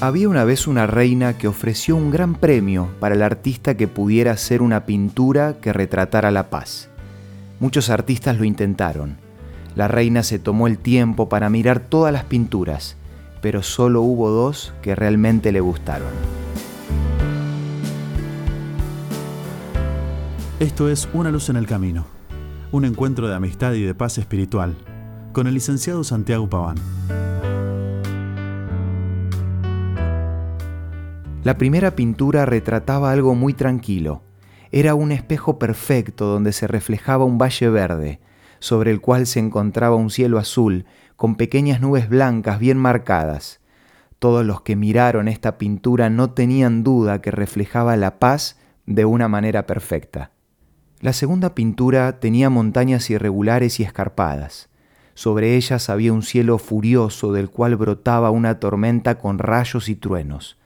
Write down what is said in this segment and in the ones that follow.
Había una vez una reina que ofreció un gran premio para el artista que pudiera hacer una pintura que retratara la paz. Muchos artistas lo intentaron. La reina se tomó el tiempo para mirar todas las pinturas, pero solo hubo dos que realmente le gustaron. Esto es Una luz en el camino, un encuentro de amistad y de paz espiritual, con el licenciado Santiago Paván. La primera pintura retrataba algo muy tranquilo. Era un espejo perfecto donde se reflejaba un valle verde, sobre el cual se encontraba un cielo azul, con pequeñas nubes blancas bien marcadas. Todos los que miraron esta pintura no tenían duda que reflejaba la paz de una manera perfecta. La segunda pintura tenía montañas irregulares y escarpadas. Sobre ellas había un cielo furioso del cual brotaba una tormenta con rayos y truenos.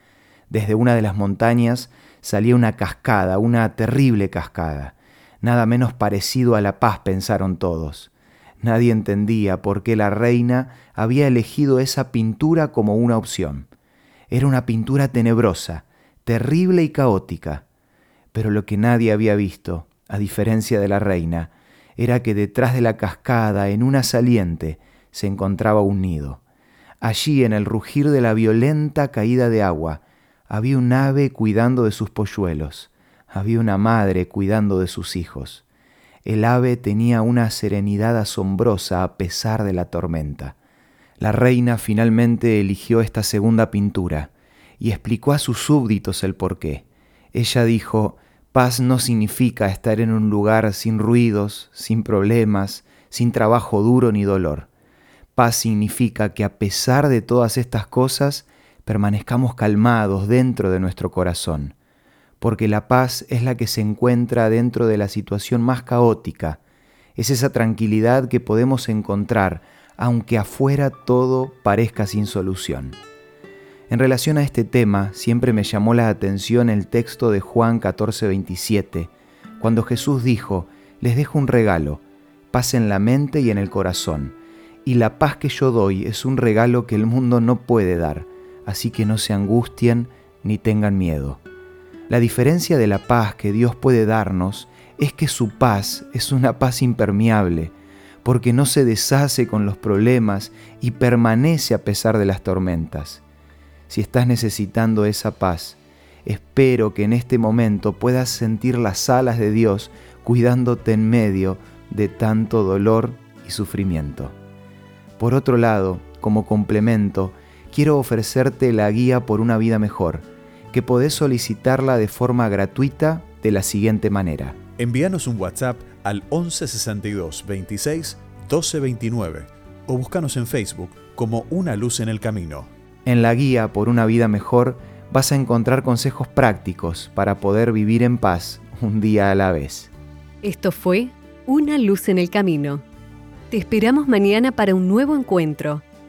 Desde una de las montañas salía una cascada, una terrible cascada. Nada menos parecido a la paz, pensaron todos. Nadie entendía por qué la reina había elegido esa pintura como una opción. Era una pintura tenebrosa, terrible y caótica. Pero lo que nadie había visto, a diferencia de la reina, era que detrás de la cascada, en una saliente, se encontraba un nido. Allí, en el rugir de la violenta caída de agua, había un ave cuidando de sus polluelos, había una madre cuidando de sus hijos. El ave tenía una serenidad asombrosa a pesar de la tormenta. La reina finalmente eligió esta segunda pintura y explicó a sus súbditos el porqué. Ella dijo, paz no significa estar en un lugar sin ruidos, sin problemas, sin trabajo duro ni dolor. Paz significa que a pesar de todas estas cosas, permanezcamos calmados dentro de nuestro corazón, porque la paz es la que se encuentra dentro de la situación más caótica, es esa tranquilidad que podemos encontrar aunque afuera todo parezca sin solución. En relación a este tema, siempre me llamó la atención el texto de Juan 14:27, cuando Jesús dijo, les dejo un regalo, paz en la mente y en el corazón, y la paz que yo doy es un regalo que el mundo no puede dar así que no se angustien ni tengan miedo. La diferencia de la paz que Dios puede darnos es que su paz es una paz impermeable, porque no se deshace con los problemas y permanece a pesar de las tormentas. Si estás necesitando esa paz, espero que en este momento puedas sentir las alas de Dios cuidándote en medio de tanto dolor y sufrimiento. Por otro lado, como complemento, quiero ofrecerte la guía por una vida mejor, que podés solicitarla de forma gratuita de la siguiente manera. Envíanos un WhatsApp al 1162 26 1229 o búscanos en Facebook como Una Luz en el Camino. En la guía por una vida mejor vas a encontrar consejos prácticos para poder vivir en paz un día a la vez. Esto fue Una Luz en el Camino. Te esperamos mañana para un nuevo encuentro